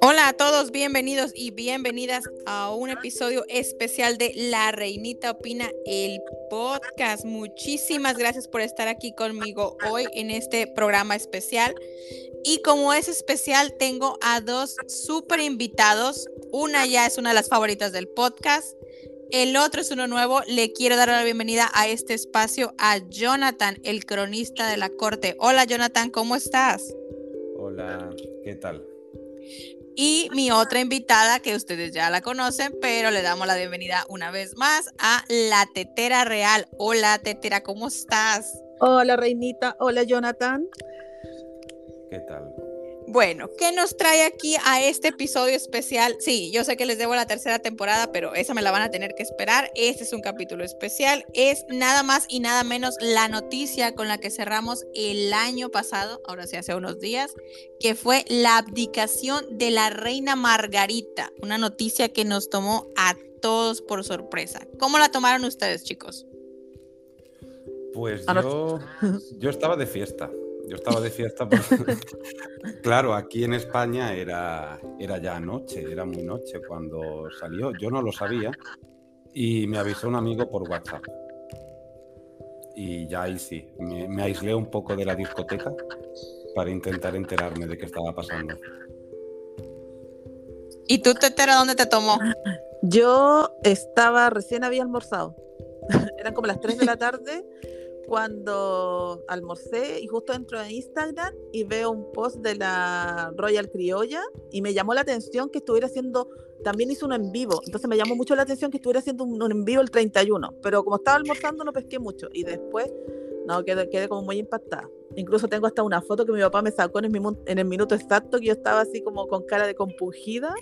Hola a todos, bienvenidos y bienvenidas a un episodio especial de La Reinita Opina, el podcast. Muchísimas gracias por estar aquí conmigo hoy en este programa especial. Y como es especial, tengo a dos súper invitados. Una ya es una de las favoritas del podcast. El otro es uno nuevo. Le quiero dar la bienvenida a este espacio a Jonathan, el cronista de la corte. Hola Jonathan, ¿cómo estás? Hola, ¿qué tal? Y mi otra invitada, que ustedes ya la conocen, pero le damos la bienvenida una vez más a la Tetera Real. Hola Tetera, ¿cómo estás? Hola Reinita, hola Jonathan. ¿Qué tal? Bueno, ¿qué nos trae aquí a este episodio especial? Sí, yo sé que les debo la tercera temporada, pero esa me la van a tener que esperar. Este es un capítulo especial. Es nada más y nada menos la noticia con la que cerramos el año pasado, ahora sí hace unos días, que fue la abdicación de la reina Margarita. Una noticia que nos tomó a todos por sorpresa. ¿Cómo la tomaron ustedes, chicos? Pues yo, yo estaba de fiesta. Yo estaba de fiesta porque, claro, aquí en España era, era ya noche, era muy noche cuando salió. Yo no lo sabía y me avisó un amigo por WhatsApp. Y ya ahí sí, me, aislé un poco de la discoteca para intentar enterarme de qué estaba pasando. ¿Y tú, te enteras dónde te tomó? Yo estaba, recién había almorzado. Eran como las 3 de la tarde cuando almorcé y justo entro en Instagram y veo un post de la Royal Criolla y me llamó la atención que estuviera haciendo, también hizo un en vivo, entonces me llamó mucho la atención que estuviera haciendo un, en vivo el 31, pero como estaba almorzando no pesqué mucho y después, no, quedé, quedé como muy impactada. Incluso tengo hasta una foto que mi papá me sacó en el, en el minuto exacto que yo estaba así como con cara de compungida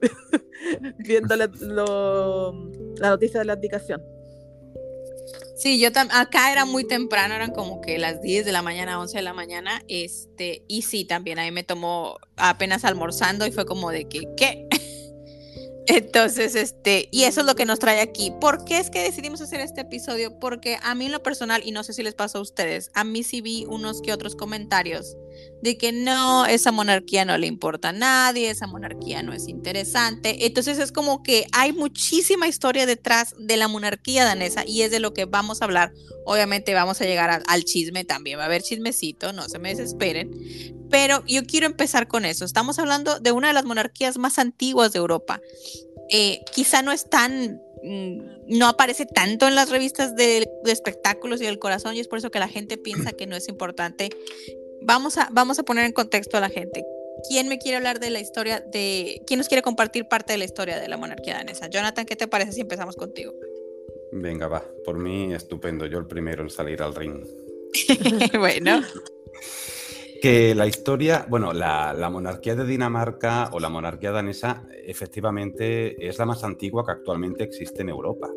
viendo la, la noticia de la abdicación. Sí, yo acá era muy temprano, eran como que las 10 de la mañana, 11 de la mañana, este, y sí, también ahí me tomó apenas almorzando y fue como de que, ¿qué? Entonces, este, y eso es lo que nos trae aquí. ¿Por qué es que decidimos hacer este episodio? Porque a mí en lo personal, y no sé si les pasó a ustedes, a mí sí vi unos que otros comentarios de que no, esa monarquía no le importa a nadie, esa monarquía no es interesante. Entonces es como que hay muchísima historia detrás de la monarquía danesa y es de lo que vamos a hablar. Obviamente vamos a llegar al chisme también, va a haber chismecito, no se me desesperen. Pero yo quiero empezar con eso. Estamos hablando de una de las monarquías más antiguas de Europa. Eh, quizá no es tan mm, no aparece tanto en las revistas de, de, espectáculos y del corazón y es por eso que la gente piensa que no es importante vamos a, vamos a poner en contexto a la gente. ¿Quién me quiere hablar de la historia de... ¿Quién nos quiere compartir parte de la historia de la monarquía danesa? Jonathan, ¿qué te parece si empezamos contigo? Venga, va. Por mí, estupendo. Yo el primero en salir al ring. bueno. Que la historia, bueno, la, la, monarquía de Dinamarca o la monarquía danesa efectivamente es la más antigua que actualmente existe en Europa.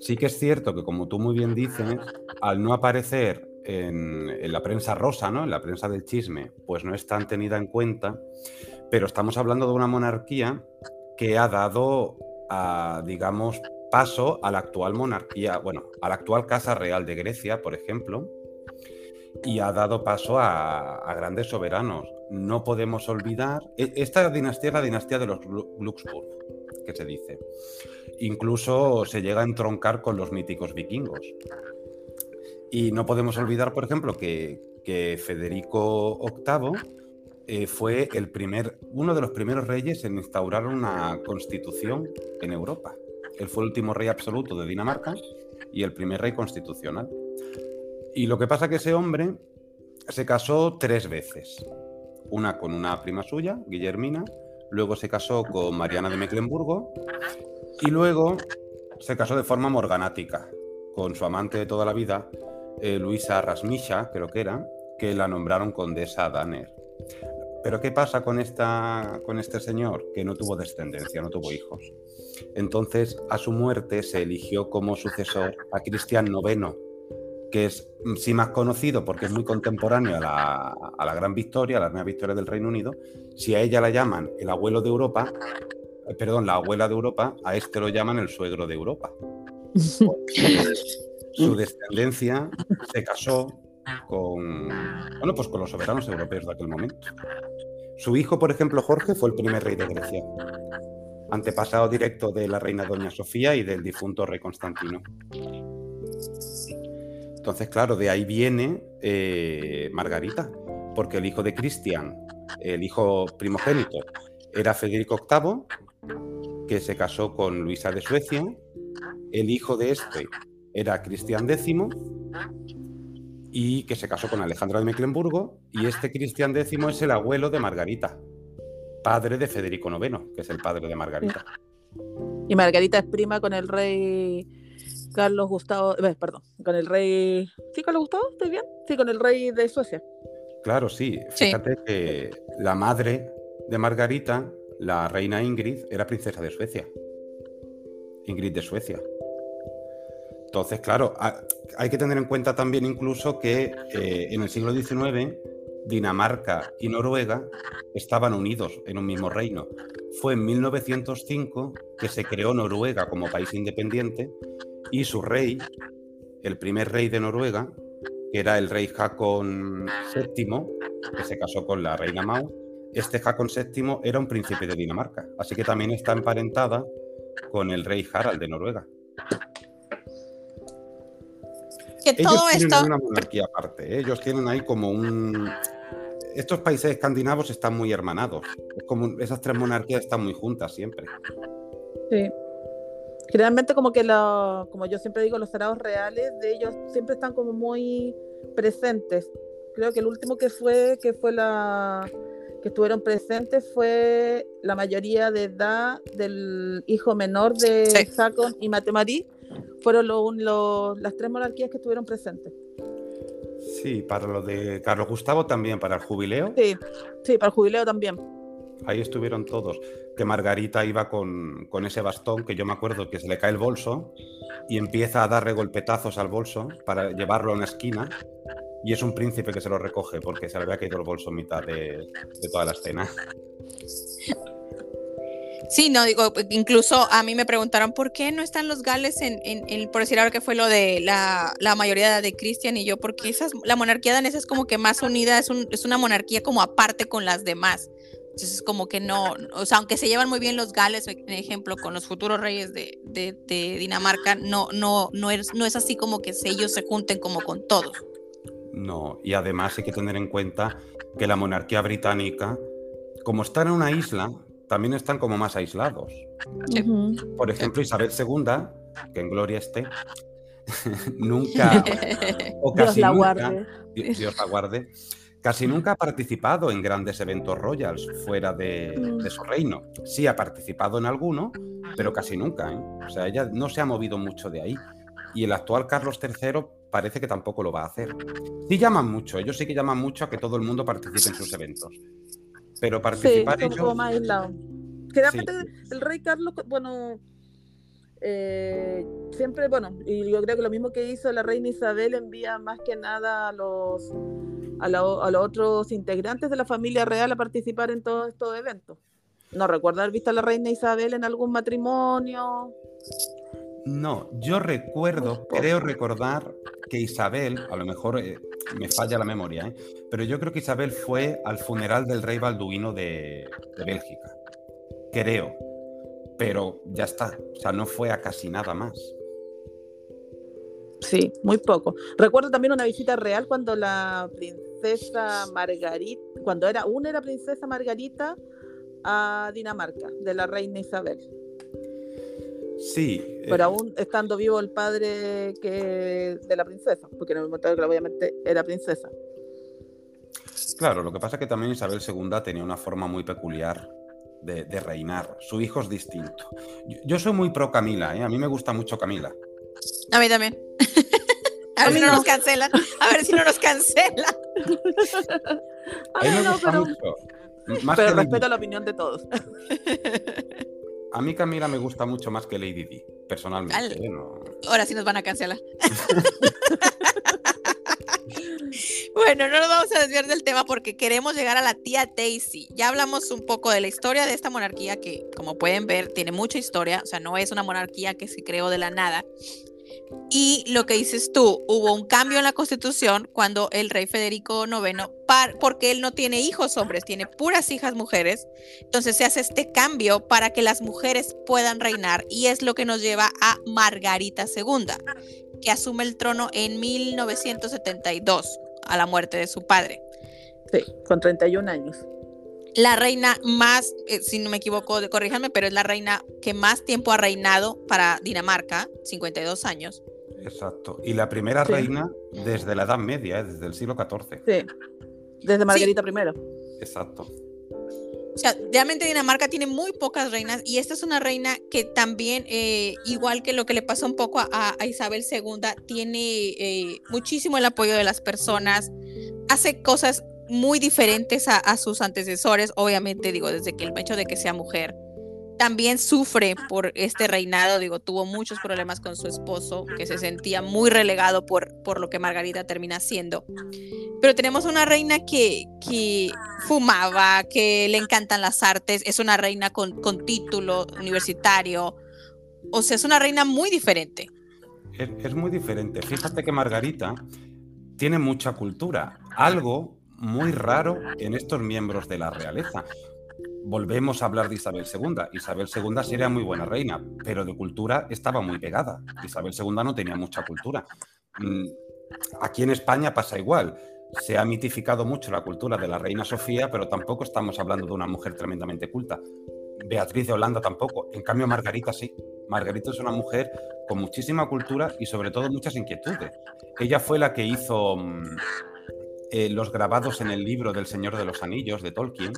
Sí que es cierto que, como tú muy bien dices, al no aparecer en, la prensa rosa, ¿no? En la prensa del chisme, pues no es tan tenida en cuenta, pero estamos hablando de una monarquía que ha dado, digamos, paso a la actual monarquía, bueno, a la actual Casa Real de Grecia, por ejemplo, y ha dado paso a, grandes soberanos. No podemos olvidar, e, esta dinastía es la dinastía de los Luxemburg, que se dice. Incluso se llega a entroncar con los míticos vikingos. Y no podemos olvidar, por ejemplo, que, Federico VIII eh, fue el primer, uno de los primeros reyes en instaurar una constitución en Europa. Él fue el último rey absoluto de Dinamarca y el primer rey constitucional. Y lo que pasa es que ese hombre se casó tres veces. Una con una prima suya, Guillermina, luego se casó con Mariana de Mecklenburgo y luego se casó de forma morganática con su amante de toda la vida, eh, Luisa Rasmisha, creo que era, que la nombraron condesa Danner. Pero ¿qué pasa con, esta, con este señor? Que no tuvo descendencia, no tuvo hijos. Entonces, a su muerte se eligió como sucesor a Cristian IX, que es mm, sí más conocido porque es muy contemporáneo a la, a la gran victoria, a la gran victoria del Reino Unido. Si a ella la llaman el abuelo de Europa, eh, perdón, la abuela de Europa, a este lo llaman el suegro de Europa. su descendencia se casó con, bueno, pues con los soberanos europeos de aquel momento. Su hijo, por ejemplo, Jorge, fue el primer rey de Grecia, antepasado directo de la reina Doña Sofía y del difunto rey Constantino. Entonces, claro, de ahí viene eh, Margarita, porque el hijo de Cristian, el hijo primogénito, era Federico VIII, que se casó con Luisa de Suecia. El hijo de este era Cristian X y que se casó con Alejandra de Mecklenburgo. Y este Cristian X es el abuelo de Margarita, padre de Federico IX, que es el padre de Margarita. Y Margarita es prima con el rey Carlos Gustavo, eh, perdón, con el rey. ¿Sí, Carlos Gustavo? ¿Estoy bien? Sí, con el rey de Suecia. Claro, sí. Fíjate que la madre de Margarita, la reina Ingrid, era princesa de Suecia. Ingrid de Suecia. Entonces, claro, hay que tener en cuenta también incluso que eh, en el siglo XIX Dinamarca y Noruega estaban unidos en un mismo reino. Fue en 1905 que se creó Noruega como país independiente y su rey, el primer rey de Noruega, que era el rey Hakon VII, que se casó con la reina Mau, este Hakon VII era un príncipe de Dinamarca, así que también está emparentada con el rey Harald de Noruega ellos todo tienen esto. una monarquía aparte, ¿eh? ellos tienen ahí como un. Estos países escandinavos están muy hermanados. Es como esas tres monarquías están muy juntas siempre. Sí. Generalmente como que lo, como yo siempre digo, los sarados reales de ellos siempre están como muy presentes. Creo que el último que fue, que fue la que estuvieron presentes fue la mayoría de edad del hijo menor de sí. y Matemarí, fueron las tres monarquías que estuvieron presentes. Sí, para lo de Carlos Gustavo también, para el jubileo. Sí, sí, para el jubileo también. Ahí estuvieron todos. Que Margarita iba con, con, ese bastón que yo me acuerdo que se le cae el bolso y empieza a darle golpetazos al bolso para llevarlo a una esquina. Y es un príncipe que se lo recoge porque se le había caído el bolso en mitad de, de toda la escena. Sí, no, digo, incluso a mí me preguntaron por qué no están los gales en, en, en por decir ahora que fue lo de la, la mayoría de Cristian y yo, porque esas, la monarquía danesa es como que más unida, es, un, es una monarquía como aparte con las demás. Entonces, como que no, o sea, aunque se llevan muy bien los gales, por ejemplo, con los futuros reyes de, de, de Dinamarca, no, no, no, es, no es así como que ellos se junten como con todos. No, y además hay que tener en cuenta que la monarquía británica, como está en una isla, también están como más aislados. Sí. Por ejemplo, Isabel II, que en gloria esté, nunca, o casi Dios la nunca, guarde. Dios, Dios la guarde, casi nunca ha participado en grandes eventos royals fuera de, Mm. de su reino. Sí ha participado en alguno, pero casi nunca. ¿eh? O sea, ella no se ha movido mucho de ahí. Y el actual Carlos III parece que tampoco lo va a hacer. Sí llaman mucho, ellos sí que llaman mucho a que todo el mundo participe en sus eventos. Pero Sí, participar son ellos... como más Sí. el rey Carlos, bueno, eh, siempre, bueno, y yo creo que lo mismo que hizo la reina Isabel envía más que nada a los a, la- a los otros integrantes de la familia real a participar en todos estos eventos. No recuerdo haber visto a la reina Isabel en algún matrimonio. No, yo recuerdo, creo recordar que Isabel, a lo mejor eh, me falla la memoria, ¿eh? pero yo creo que Isabel fue al funeral del rey Balduino de, de Bélgica. Creo. Pero ya está. O sea, no fue a casi nada más. Sí, muy poco. Recuerdo también una visita real cuando la princesa Margarita, cuando era una era princesa Margarita a Dinamarca, de la reina Isabel. Sí. eh, Pero aún estando vivo el padre que de la princesa, porque en el momento que obviamente era princesa. Claro, lo que pasa es que también Isabel II tenía una forma muy peculiar de, de reinar. Su hijo es distinto. Yo, yo soy muy pro Camila, ¿eh? a mí me gusta mucho Camila. A mí también. A ver A si mí no no. nos cancelan. A ver si no nos cancelan. A mí me Ah, no, gusta pero, mucho. Más pero respeto la opinión de todos. A mí Camila me gusta mucho más que Lady Di, personalmente. Al- ¿eh? No- Ahora sí nos van a cancelar. bueno, no nos vamos a desviar del tema porque queremos llegar a la tía Daisy. Ya hablamos un poco de la historia de esta monarquía que, como pueden ver, tiene mucha historia. O sea, no es una monarquía que se creó de la nada. Y lo que dices tú, hubo un cambio en la constitución cuando el rey Federico IX, porque él no tiene hijos hombres, tiene puras hijas mujeres, entonces se hace este cambio para que las mujeres puedan reinar y es lo que nos lleva a Margarita II, que asume el trono en 1972 a la muerte de su padre. Sí, con 31 años la reina más, eh, si no me equivoco, corríjanme, pero es la reina que más tiempo ha reinado para Dinamarca, 52 años. Exacto. Y la primera reina desde la Edad Media, eh, desde el siglo XIV. Sí. Desde Margarita I. Exacto. O sea, realmente Dinamarca tiene muy pocas reinas y esta es una reina que también, eh, igual que lo que le pasó un poco a, Isabel II, tiene muchísimo el apoyo de las personas, hace cosas muy diferentes a, sus antecesores, obviamente digo, desde que el hecho de que sea mujer. También sufre por este reinado, digo, tuvo muchos problemas con su esposo, que se sentía muy relegado por, por lo que Margarita termina siendo. Pero tenemos una reina que, que fumaba, que le encantan las artes, es una reina con, con título universitario, o sea, es una reina muy diferente. Es, es muy diferente. Fíjate que Margarita tiene mucha cultura, algo muy raro en estos miembros de la realeza. Volvemos a hablar de Isabel II. Isabel II sería muy buena reina, pero de cultura estaba muy pegada. Isabel II no tenía mucha cultura. Mm, aquí en España pasa igual. Se ha mitificado mucho la cultura de la reina Sofía, pero tampoco estamos hablando de una mujer tremendamente culta. Beatriz de Holanda tampoco. En cambio, Margarita sí. Margarita es una mujer con muchísima cultura y sobre todo muchas inquietudes. Ella fue la que hizo mm, eh, los grabados en el libro del Señor de los Anillos de Tolkien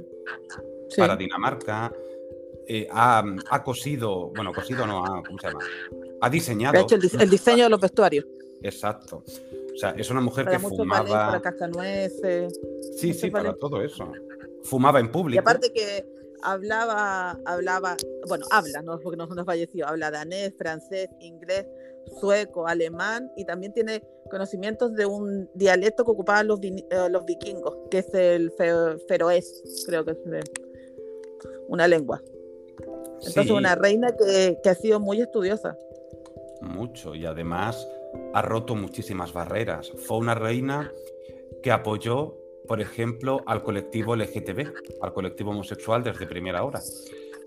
para Dinamarca. Eh, ha, cosido, bueno, cosido no, ha, ¿cómo se llama? Ha diseñado. Ha hecho el, diseño de los vestuarios. Exacto. O sea, es una mujer que fumaba. para cascanueces. Sí, sí, para todo eso. Fumaba en público. Y aparte que hablaba, hablaba, bueno, habla, no porque no, no falleció, habla danés, francés, inglés, sueco, alemán y también tiene conocimientos de un dialecto que ocupaban los, eh, los vikingos, que es el feroés, creo que es una lengua. Entonces, una reina que, que ha sido muy estudiosa. Mucho, y además ha roto muchísimas barreras. Fue una reina que apoyó, por ejemplo, al colectivo LGTB, al colectivo homosexual desde primera hora.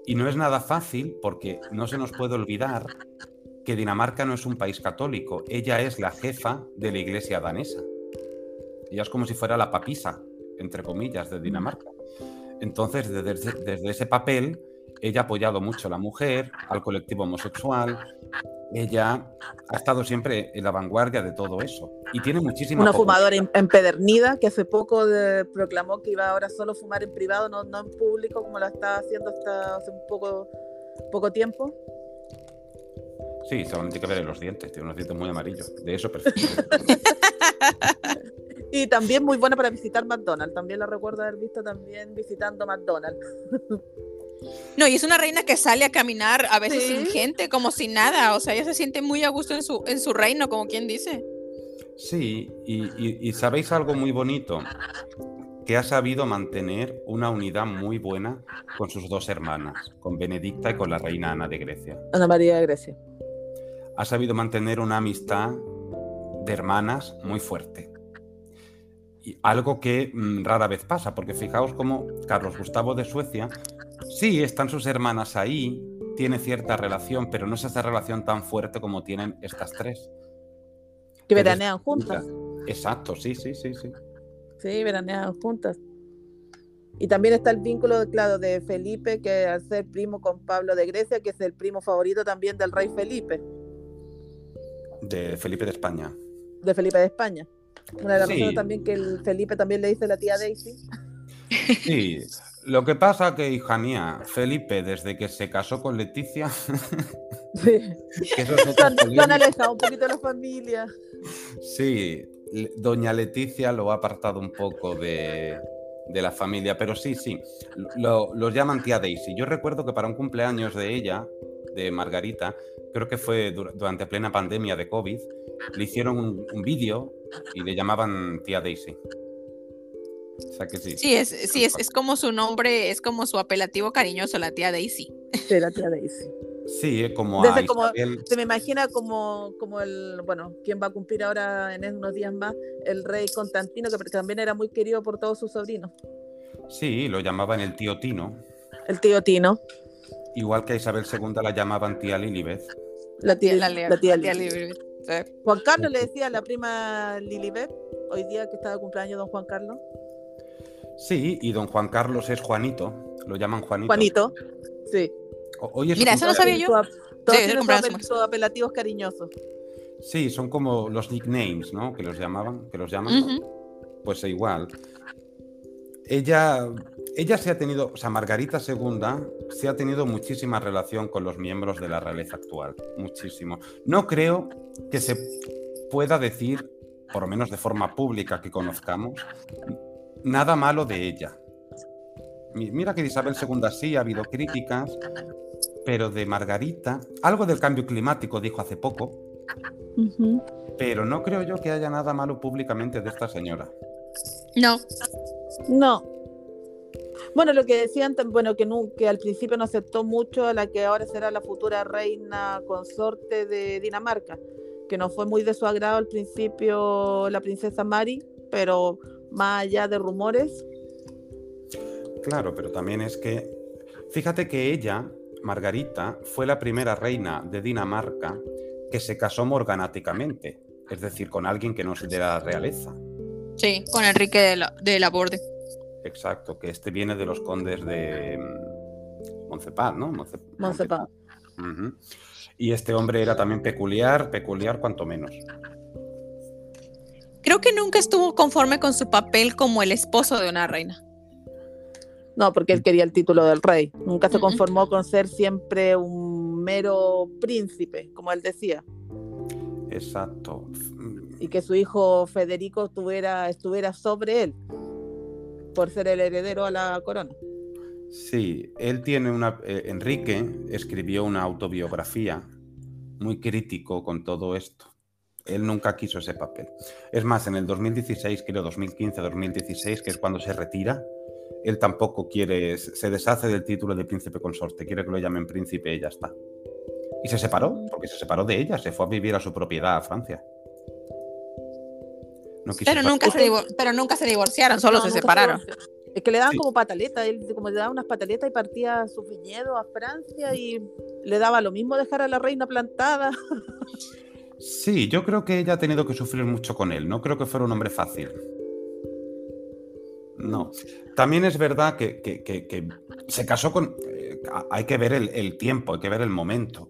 Y no es nada fácil porque no se nos puede olvidar que Dinamarca no es un país católico, ella es la jefa de la iglesia danesa. Ella es como si fuera la papisa, entre comillas, de Dinamarca. Entonces, desde, ese papel, ella ha apoyado mucho a la mujer, al colectivo homosexual. Ella ha estado siempre en la vanguardia de todo eso. Y tiene muchísima. Una fumadora empedernida que hace poco proclamó que iba ahora solo a fumar en privado, no, en público, como lo estaba haciendo hasta hace un poco, poco tiempo. Sí, solamente hay que ver los dientes, tiene unos dientes muy amarillos. De eso perfecto. y también muy buena para visitar McDonald's. También la recuerdo haber visto también visitando McDonald's. No, y es una reina que sale a caminar a veces sin gente, como sin nada. O sea, ella se siente muy a gusto en su, en su reino, como quien dice. Sí, y, y sabéis algo muy bonito, que ha sabido mantener una unidad muy buena con sus dos hermanas, con Benedicta y con la reina Ana de Grecia. Ana María de Grecia ha sabido mantener una amistad de hermanas muy fuerte. Y algo que mm, rara vez pasa, porque fijaos cómo Carlos Gustavo de Suecia, sí, están sus hermanas ahí, tiene cierta relación, pero no es esa relación tan fuerte como tienen estas tres. Que veranean juntas. Exacto, sí, sí, sí, sí. Sí, veranean juntas. Y también está el vínculo, claro, de Felipe, que al ser primo con Pablo de Grecia, que es el primo favorito también del rey Felipe. De Felipe de España. De Felipe de España. Una de las razones también que el Felipe también le dice la tía Daisy. Sí, lo que pasa que, hija mía, Felipe, desde que se casó con Leticia. Sí. han, alejado un poquito de la familia. Sí, doña Leticia lo ha apartado un poco de, de la familia, pero sí, sí, lo, los llaman tía Daisy. Yo recuerdo que para un cumpleaños de ella, de Margarita, creo que fue durante plena pandemia de COVID, le hicieron un, vídeo y le llamaban tía Daisy. O sea que sí. Sí, es, sí es, es, como su nombre, es como su apelativo cariñoso, la tía Daisy. Sí, la tía Daisy. Sí, eh, como Desde a como-. Se me imagina como, como el, bueno, quien va a cumplir ahora en unos días más, el rey Constantino, que también era muy querido por todos sus sobrinos. Sí, lo llamaban el tío Tino. El tío Tino, Igual que a Isabel II la llamaban tía Lilibet. la tía, La, la tía tía Lili. Lili. Sí. Juan Carlos le decía a la prima Lilibet, hoy día que estaba de cumpleaños don Juan Carlos. Sí, y don Juan Carlos es Juanito. Lo llaman Juanito. Juanito, sí. O- Hoy es Mira, eso no sabía yo. Todos Sí, tienen apel- apelativos cariñosos. Sí, son como los nicknames, ¿no? Que los llamaban, que los llaman. Pues igual. Ella, ella se ha tenido, o sea, Margarita II se ha tenido muchísima relación con los miembros de la realeza actual. Muchísimo. No creo que se pueda decir, por lo menos de forma pública que conozcamos, nada malo de ella. Mi- Mira que de Isabel II sí ha habido críticas, pero de Margarita, algo del cambio climático dijo hace poco, pero no creo yo que haya nada malo públicamente de esta señora. No, No. Bueno, lo que decían, bueno, que al principio no aceptó mucho a la que ahora será la futura reina consorte de Dinamarca, que no fue muy de su agrado al principio la princesa Mari, pero más allá de rumores, Claro, pero también es que, fíjate que ella, Margarita, fue la primera reina de Dinamarca que se casó morganáticamente, es decir, con alguien que no es de la realeza. Sí, con Enrique de la, de la Borde. Exacto, que este viene de los condes de mm, Montepar, ¿no? Ujú. Y este hombre era también peculiar, peculiar cuanto menos. Creo que nunca estuvo conforme con su papel como el esposo de una reina. no, porque él quería el título del rey, nunca se conformó con ser siempre un mero príncipe, como él decía, Exacto. Y que su hijo Federico tuviera, estuviera sobre él, por ser el heredero a la corona. Sí, él tiene una. eh, Enrique escribió una autobiografía muy crítico con todo esto. Él nunca quiso ese papel. Es más, en el 2016, creo 2015, 2016, que es cuando se retira, él tampoco quiere, se deshace del título de príncipe consorte, quiere que lo llamen príncipe y ya está. Y se separó, porque se separó de ella, se fue a vivir a su propiedad a Francia. No quiso Pero nunca, se pero nunca se divorciaron, solo No, se separaron. Es que le daban Sí. como pataletas, él como le daban unas pataletas y partía a su viñedo a Francia y le daba lo mismo dejar a la reina plantada. Sí, yo creo que ella ha tenido que sufrir mucho con él. No creo que fuera un hombre fácil. No. También es verdad que, que- que- que se casó con... eh, hay que ver el, el tiempo, hay que ver el momento.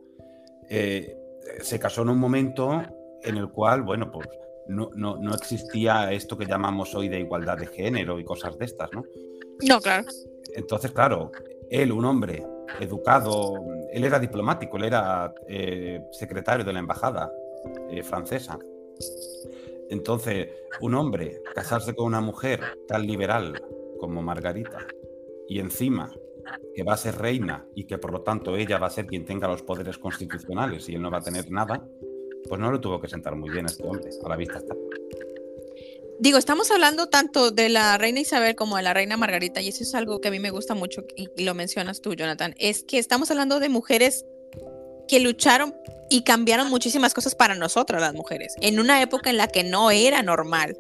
Eh, se casó en un momento en el cual, bueno, pues no, no- no existía esto que llamamos hoy de igualdad de género y cosas de estas, ¿no? No, claro. Entonces, claro, él, un hombre educado, él era diplomático, él era eh, secretario de la embajada eh, francesa. Entonces, un hombre casarse con una mujer tan liberal como Margarita y encima que va a ser reina y que por lo tanto ella va a ser quien tenga los poderes constitucionales y él no va a tener nada, pues no le tuvo que sentar muy bien a este hombre, a la vista está. Digo, estamos hablando tanto de la reina Isabel como de la reina Margarita, y eso es algo que a mí me gusta mucho, y, y lo mencionas tú, Jonathan, es que estamos hablando de mujeres que lucharon y cambiaron muchísimas cosas para nosotras las mujeres, en una época en la que no era normal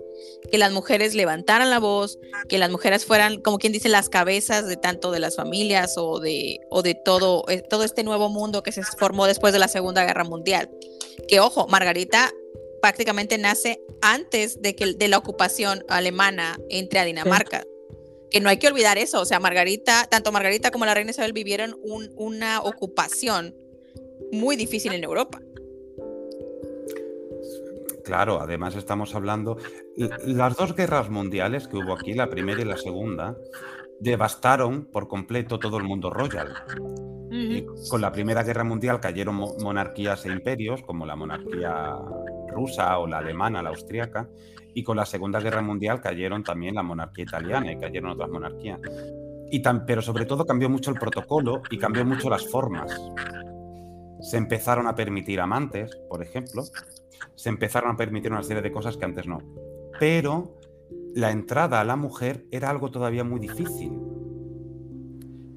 que las mujeres levantaran la voz, que las mujeres fueran, como quien dice, las cabezas de tanto de las familias o de, o de todo, eh, todo este nuevo mundo que se formó después de la Segunda Guerra Mundial. Que ojo, Margarita prácticamente nace antes de que de la ocupación alemana entre a Dinamarca. Que no hay que olvidar eso, o sea, Margarita, tanto Margarita como la reina Isabel vivieron un- una ocupación muy difícil en Europa. Claro, además estamos hablando. Las dos guerras mundiales que hubo aquí, la primera y la segunda, devastaron por completo todo el mundo royal. Eh, con la Primera Guerra Mundial cayeron mo- monarquías e imperios, como la monarquía rusa o la alemana, la austríaca, y con la Segunda Guerra Mundial cayeron también la monarquía italiana y cayeron otras monarquías. Y tan- pero sobre todo cambió mucho el protocolo y cambió mucho las formas. Se empezaron a permitir amantes, por ejemplo, se empezaron a permitir una serie de cosas que antes no. Pero la entrada a la mujer era algo todavía muy difícil.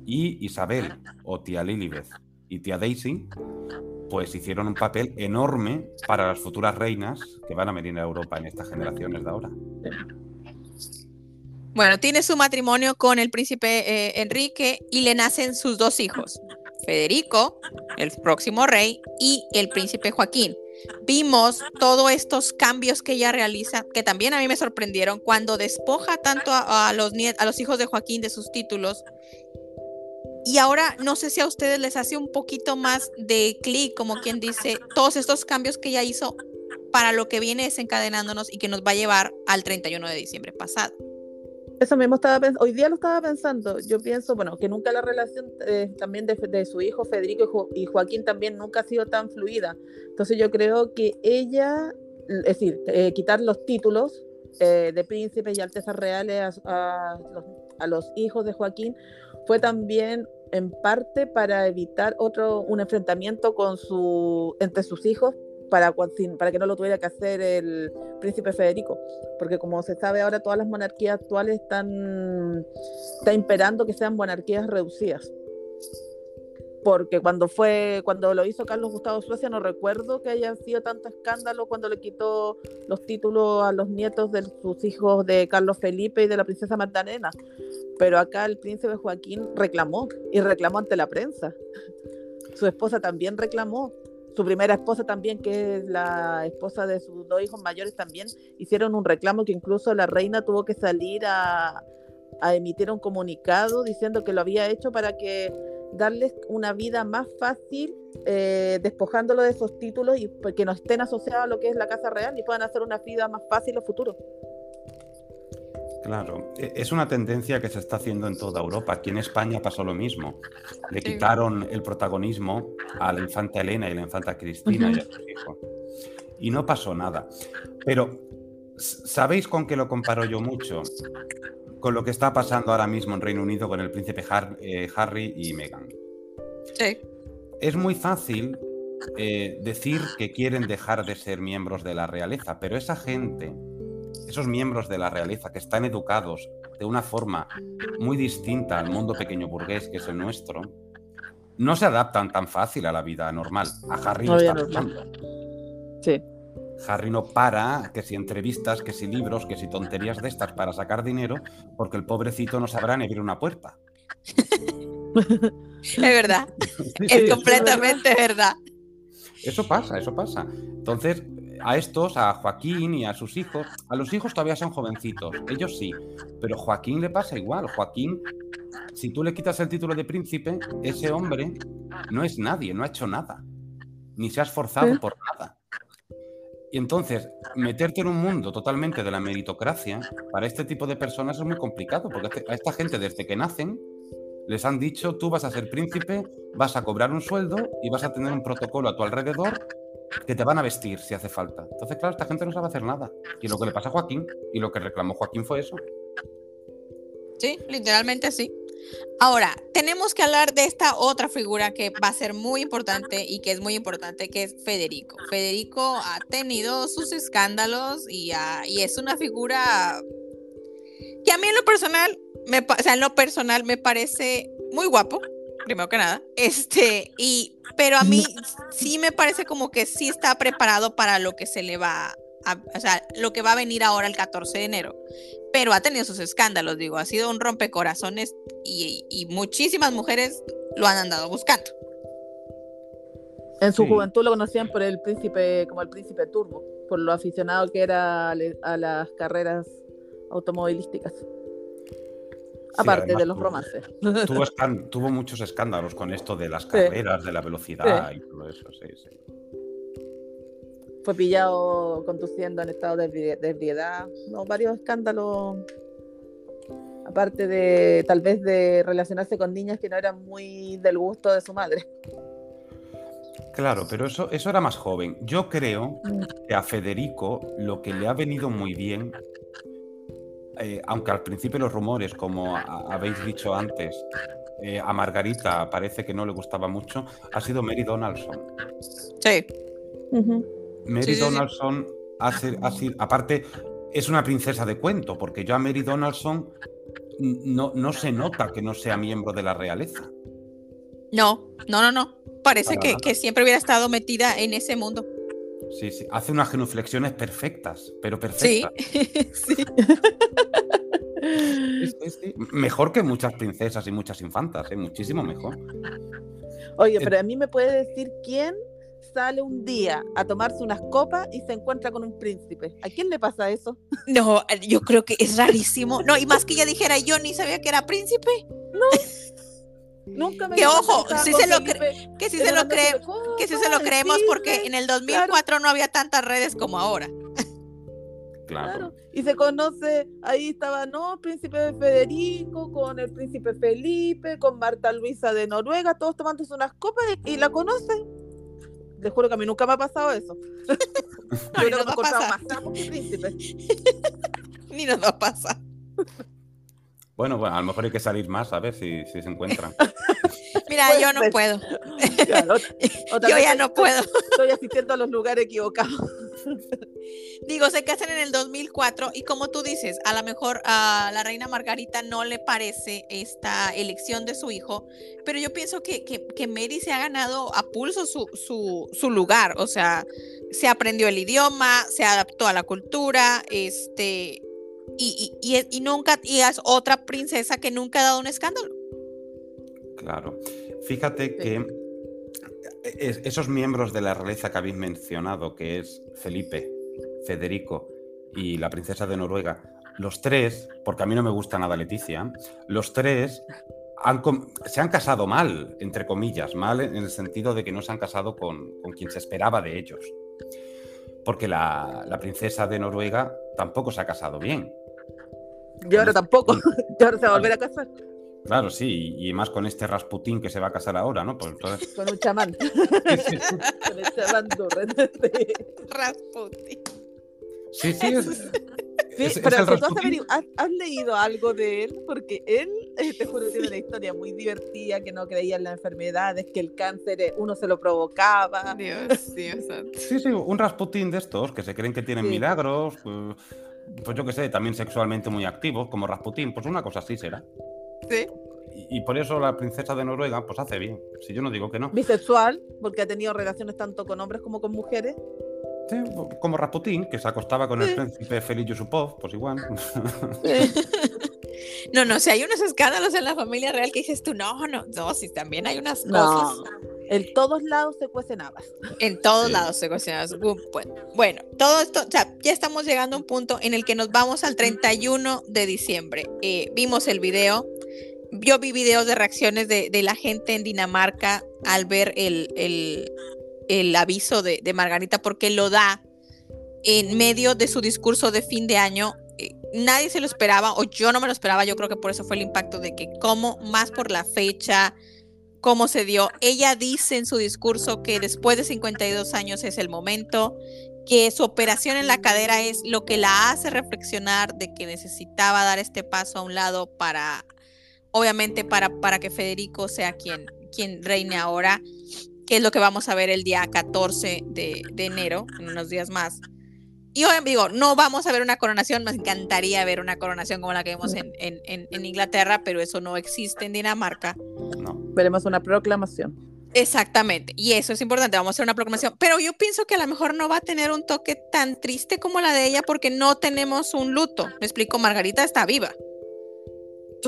Y Isabel o tía Lilibet y tía Daisy, pues hicieron un papel enorme para las futuras reinas que van a venir a Europa en estas generaciones de ahora. Bueno, tiene su matrimonio con el príncipe eh, Enrique y le nacen sus dos hijos, Federico, el próximo rey, y el príncipe Joaquín. Vimos todos estos cambios que ella realiza, que también a mí me sorprendieron, cuando despoja tanto a, los, a los hijos de Joaquín de sus títulos y ahora no sé si a ustedes les hace un poquito más de clic, como quien dice, todos estos cambios que ella hizo para lo que viene desencadenándonos y que nos va a llevar al 31 de diciembre pasado. Eso mismo estaba pensando, hoy día lo estaba pensando, yo pienso, bueno, que nunca la relación eh, también de, su hijo Federico y, Joaquín también nunca ha sido tan fluida. Entonces yo creo que ella, es decir, eh, quitar los títulos eh, de príncipes y altezas reales a los hijos de Joaquín fue también en parte para evitar otro un enfrentamiento con su entre sus hijos para, para que no lo tuviera que hacer el príncipe Federico, porque como se sabe ahora todas las monarquías actuales están está imperando que sean monarquías reducidas porque cuando fue cuando lo hizo Carlos Gustavo Suecia no recuerdo que haya sido tanto escándalo cuando le quitó los títulos a los nietos de sus hijos de Carlos Felipe y de la princesa Magdalena. Pero acá el príncipe Joaquín reclamó y reclamó ante la prensa. Su esposa también reclamó su primera esposa también, que es la esposa de sus dos hijos mayores, también hicieron un reclamo que incluso la reina tuvo que salir a, a emitir un comunicado diciendo que lo había hecho para que darles una vida más fácil, eh, despojándolo de esos títulos y pues, que no estén asociados a lo que es la Casa Real y puedan hacer una vida más fácil a futuro. Claro, e, es una tendencia que se está haciendo en toda Europa. Aquí en España pasó lo mismo. Le quitaron el protagonismo a la infanta Elena y la infanta Cristina y a sus hijos. Y no pasó nada. Pero, ¿sabéis con qué lo comparo yo mucho? Con lo que está pasando ahora mismo en Reino Unido con el príncipe eh, Harry y Meghan. Sí. Es muy fácil eh, decir que quieren dejar de ser miembros de la realeza, pero esa gente, esos miembros de la realeza que están educados de una forma muy distinta al mundo pequeño burgués que es el nuestro, no se adaptan tan fácil a la vida normal. A Harry no, está pasando. Sí. Harry no para, que si entrevistas, que si libros, que si tonterías de estas para sacar dinero, porque el pobrecito no sabrá ni abrir una puerta. es verdad. es completamente verdad. Eso pasa, eso pasa. Entonces, a estos, a Joaquín y a sus hijos, a los hijos todavía son jovencitos, ellos sí, pero Joaquín le pasa igual. Joaquín, si tú le quitas el título de príncipe, ese hombre no es nadie, no ha hecho nada, ni se ha esforzado por nada. Y entonces, meterte en un mundo totalmente de la meritocracia, para este tipo de personas es muy complicado, porque a esta gente desde que nacen les han dicho, tú vas a ser príncipe, vas a cobrar un sueldo y vas a tener un protocolo a tu alrededor que te van a vestir si hace falta. Entonces, claro, esta gente no sabe hacer nada. Y lo que le pasa a Joaquín, y lo que reclamó Joaquín fue eso. Sí, literalmente sí. Ahora, tenemos que hablar de esta otra figura que va a ser muy importante y que es muy importante, que es Federico. Federico ha tenido sus escándalos y, es una figura que a mí en lo personal, me, o sea, en lo personal me parece muy guapo, primero que nada. Este, y, pero a mí sí me parece como que sí está preparado para lo que se le va o sea, lo que va a venir ahora el 14 de enero pero ha tenido sus escándalos, digo, ha sido un rompecorazones y, muchísimas mujeres lo han andado buscando. En su juventud lo conocían por el príncipe, como el príncipe turbo, por lo aficionado que era a, las carreras automovilísticas. Aparte de los romances. Tuvo, muchos escándalos con esto de las carreras, de la velocidad y todo eso, sí, sí fue pillado conduciendo en estado de, ebriedad, no, varios escándalos, aparte de tal vez de relacionarse con niñas que no eran muy del gusto de su madre. Claro, pero eso, eso era más joven. Yo creo que a Federico lo que le ha venido muy bien, eh, aunque al principio los rumores, como habéis dicho antes, eh, a Margarita parece que no le gustaba mucho, ha sido Mary Donaldson. Sí. Mary Donaldson hace, aparte, es una princesa de cuento, porque yo a Mary Donaldson no, no se nota que no sea miembro de la realeza. No, no, no, no. parece que, que siempre hubiera estado metida en ese mundo. Sí, sí. Hace unas genuflexiones perfectas, pero perfectas. Sí, sí. Sí, sí, sí. Mejor que muchas princesas y muchas infantas, ¿eh? muchísimo mejor. Oye, pero a mí me puede decir quién sale un día a tomarse unas copas y se encuentra con un príncipe. ¿A quién le pasa eso? No, yo creo que es rarísimo. No, y más que ella dijera, yo ni sabía que era príncipe. Nunca me Que ojo, con se lo Felipe Que sí en se lo cree, que sí se copas, lo creemos porque en el 2004 no había tantas redes como ahora. Claro. Claro. Y se conoce, ahí estaba, no, príncipe Federico, con el príncipe Felipe, con Marta Luisa de Noruega, todos tomándose unas copas y, y la conocen. Les juro que a mí nunca me ha pasado eso. No, Yo que nos me he va a encontrado pasar. más sapos que príncipes. Ni nos va a pasar. Bueno, bueno, a lo mejor hay que salir más a ver si, si se encuentran. Mira, Puede yo no ser. puedo. Claro, otra- otra Yo ya no puedo. Estoy asistiendo a los lugares equivocados. Digo, se casan en el 2004 y como tú dices, a lo mejor a la reina Margarita no le parece esta elección de su hijo, pero yo pienso que, que, que Mary se ha ganado a pulso su, su, su lugar, o sea, se aprendió el idioma, se adaptó a la cultura, este, y, y, y nunca, y es otra princesa que nunca ha dado un escándalo. Claro. Fíjate que es- esos miembros de la realeza que habéis mencionado, que es Felipe, Federico y la princesa de Noruega, los tres, porque a mí no me gusta nada Leticia, los tres han se han casado mal, entre comillas, mal en el sentido de que no se han casado con, con quien se esperaba de ellos. Porque la, la princesa de Noruega tampoco se ha casado bien. Yo ahora tampoco. Yo ahora se va a volver a casar Claro, sí, y más con este Rasputín que se va a casar ahora, ¿no? Pues entonces, con un chamán. con el chamán Durren. Sí. Rasputin. Sí, sí, es, Sí, es- es pero el si tú has, Rasputín. has- leído algo de él, porque él, eh, te juro, tiene una historia muy divertida, que no creía en las enfermedades, que el cáncer eh, uno se lo provocaba. Dios, Dios. Sí, sí, un Rasputín de estos que se creen que tienen Sí. milagros, eh, pues yo qué sé, también sexualmente muy activos, como Rasputín, pues una cosa así será. Sí. Y, y por eso la princesa de Noruega, pues hace bien. Si yo no digo que no. Bisexual, porque ha tenido relaciones tanto con hombres como con mujeres. Sí, como Rasputín, que se acostaba con el príncipe Félix Yusupov, pues igual. No, no, si hay unos escándalos en la familia real que dices tú, no, no, no, si también hay unas No. cosas. En todos lados se cuecen habas. En todos Sí. lados se cocinan. Bueno, bueno, todo esto, o sea, ya estamos llegando a un punto en el que nos vamos al 31 de diciembre. Eh, vimos el video. Yo vi videos de reacciones de, la gente en Dinamarca al ver el, aviso de, de Margarita porque lo da en medio de su discurso de fin de año. Eh, nadie se lo esperaba, o yo no me lo esperaba, yo creo que por eso fue el impacto de que como más por la fecha, cómo se dio. Ella dice en su discurso que después de 52 años es el momento, que su operación en la cadera es lo que la hace reflexionar de que necesitaba dar este paso a un lado para, obviamente, para, para que Federico sea quien, quien reine ahora, que es lo que vamos a ver el día 14 de, de enero, en unos días más. Y hoy digo, no vamos a ver una coronación, me encantaría ver una coronación como la que vemos en, en- en- en Inglaterra, pero eso no existe en Dinamarca. No. Veremos una proclamación. Exactamente, y eso es importante, vamos a hacer una proclamación, pero yo pienso que a lo mejor no va a tener un toque tan triste como la de ella porque no tenemos un luto. Me explico, Margarita está viva.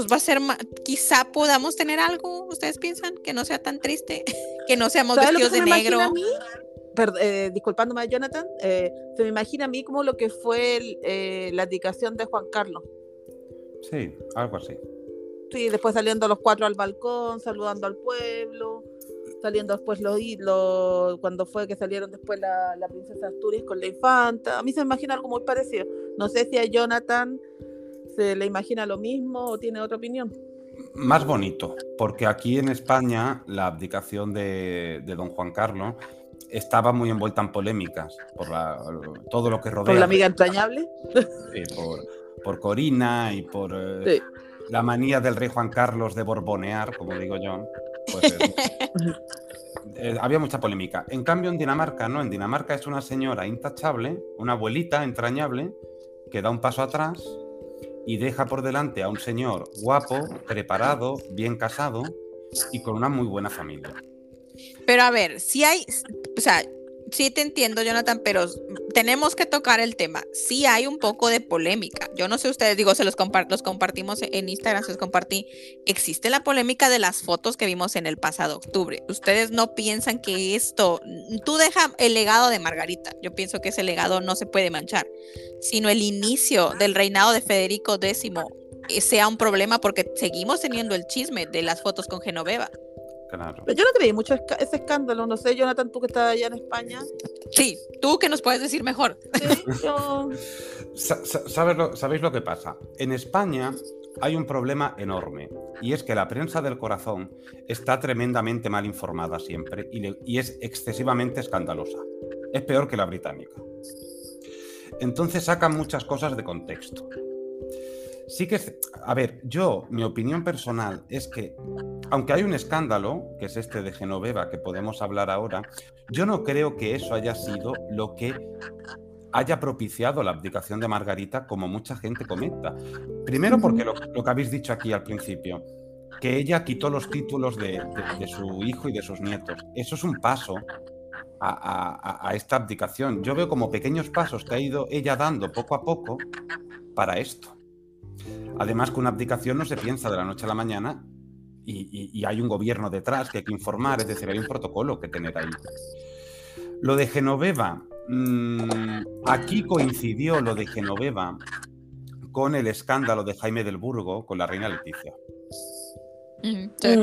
Entonces va a ser, ma- quizá podamos tener algo, ¿ustedes piensan? Que no sea tan triste, que no seamos ¿Sabes lo que vestidos se de me imagina negro. a mí? Eh, disculpándome a Jonathan, eh, se me imagina a mí como lo que fue el, eh, la abdicación de Juan Carlos. Sí, algo así. Sí, después saliendo los cuatro al balcón, saludando al pueblo, saliendo después los, hi- los- cuando fue que salieron después la, la princesa Asturias con la infanta. A mí se me imagina algo muy parecido. No sé si a Jonathan se le imagina lo mismo o tiene otra opinión. Más bonito, porque aquí en España la abdicación de, de don Juan Carlos estaba muy envuelta en polémicas por la- todo lo que rodea. Por la amiga entrañable. Sí, por, por Corina y por eh, la manía del rey Juan Carlos de borbonear, como digo yo. Pues, eh, eh, había mucha polémica. En cambio, en Dinamarca, no. En Dinamarca es una señora intachable, una abuelita entrañable, que da un paso atrás y deja por delante a un señor guapo, preparado, bien casado y con una muy buena familia. Pero a ver, si hay, o sea, sí te entiendo, Jonathan, pero tenemos que tocar el tema. Sí hay un poco de polémica. Yo no sé ustedes, digo, se los, los compartimos en Instagram, se los compartí. Existe la polémica de las fotos que vimos en el pasado octubre. Ustedes no piensan que esto, tú deja el legado de Margarita. Yo pienso que ese legado no se puede manchar, sino el inicio del reinado de Federico X eh, sea un problema porque seguimos teniendo el chisme de las fotos con Genoveva. Pero yo no creí mucho ese escándalo, no sé, Jonathan, tú que estás allá en España. Sí, tú que nos puedes decir mejor. ¿Sabéis lo que pasa? En España hay un problema enorme y es que la prensa del corazón está tremendamente mal informada siempre y, y es excesivamente escandalosa. Es peor que la británica. Entonces sacan muchas cosas de contexto. Sí que, a ver, yo, mi opinión personal es que, aunque hay un escándalo, que es este de Genoveva, que podemos hablar ahora, yo no creo que eso haya sido lo que haya propiciado la abdicación de Margarita, como mucha gente comenta. Primero porque lo, que habéis dicho aquí al principio, que ella quitó los títulos de, su hijo y de sus nietos. Eso es un paso a, a, esta abdicación. Yo veo como pequeños pasos que ha ido ella dando poco a poco para esto. Además, que una abdicación no se piensa de la noche a la mañana y, hay un gobierno detrás que hay que informar, es decir, hay un protocolo que tener ahí. Lo de Genoveva, mm, aquí coincidió lo de Genoveva con el escándalo de Jaime del Burgo con la reina Leticia.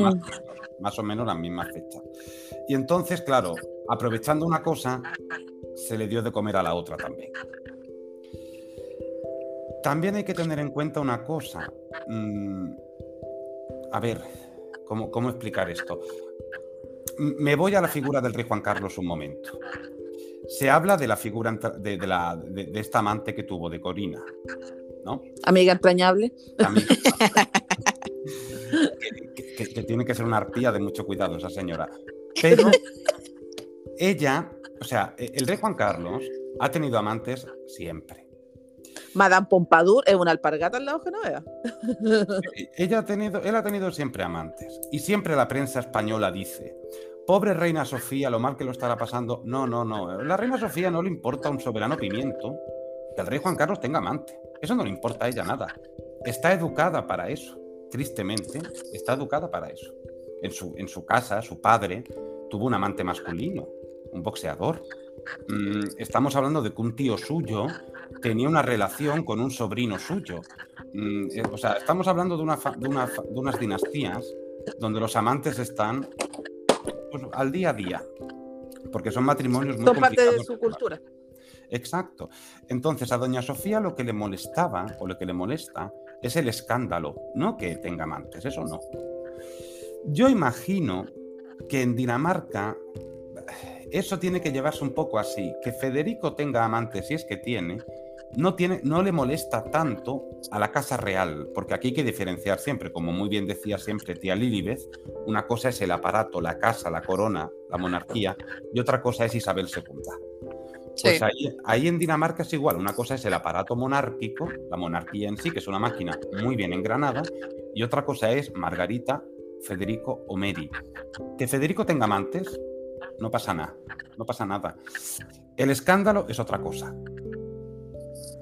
Más, más, o menos la misma fecha. Y entonces, claro, aprovechando una cosa, se le dio de comer a la otra también. También hay que tener en cuenta una cosa. Mm, a ver, ¿cómo, explicar esto? Me voy a la figura del rey Juan Carlos un momento. Se habla de la figura de, esta amante que tuvo, de Corina, ¿no? Amiga entrañable. que, que, tiene que ser una arpía de mucho cuidado esa señora. Pero ella, o sea, el rey Juan Carlos ha tenido amantes siempre. Madame Pompadour es una alpargata al lado de Genoveva. Ella ha tenido, él ha tenido siempre amantes. Y siempre la prensa española dice, pobre reina Sofía, lo mal que lo estará pasando. No, no, no. La reina Sofía no le importa un soberano pimiento que el rey Juan Carlos tenga amante. Eso no le importa a ella nada. Está educada para eso. Tristemente, está educada para eso. En su, en su casa, su padre tuvo un amante masculino, un boxeador. Mm, estamos hablando de que un tío suyo tenía una relación con un sobrino suyo. Mm, eh, o sea, estamos hablando de, una de, unas dinastías donde los amantes están pues, al día a día, porque son matrimonios muy Son parte de su cultura. Exacto. Entonces, a doña Sofía lo que le molestaba o lo que le molesta es el escándalo, no que tenga amantes, eso no. Yo imagino que en Dinamarca eso tiene que llevarse un poco así, que Federico tenga amantes, si es que tiene, no, tiene, no le molesta tanto a la casa real, porque aquí hay que diferenciar siempre, como muy bien decía siempre tía Lilibeth, una cosa es el aparato, la casa, la corona, la monarquía, y otra cosa es Isabel II. Pues ahí, ahí, en Dinamarca es igual, una cosa es el aparato monárquico, la monarquía en sí, que es una máquina muy bien engranada, y otra cosa es Margarita, Federico o Mary. Que Federico tenga amantes, no pasa nada, no pasa nada. El escándalo es otra cosa.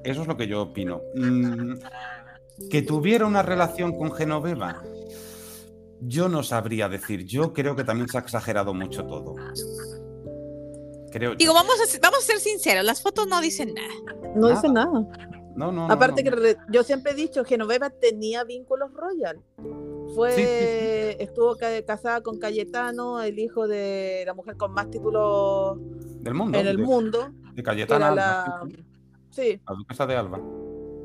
Eso es lo que yo opino. Mm, que tuviera una relación con Genoveva, yo no sabría decir. Yo creo que también se ha exagerado mucho todo. Creo Digo, vamos a, vamos a ser sinceros, las fotos no dicen nada. No dicen nada. No, no, Aparte que yo siempre he dicho, Genoveva tenía vínculos royal. Fue, estuvo casada con Cayetano, el hijo de la mujer con más títulos del mundo. En el mundo. De Cayetano. La, sí. La duquesa de Alba.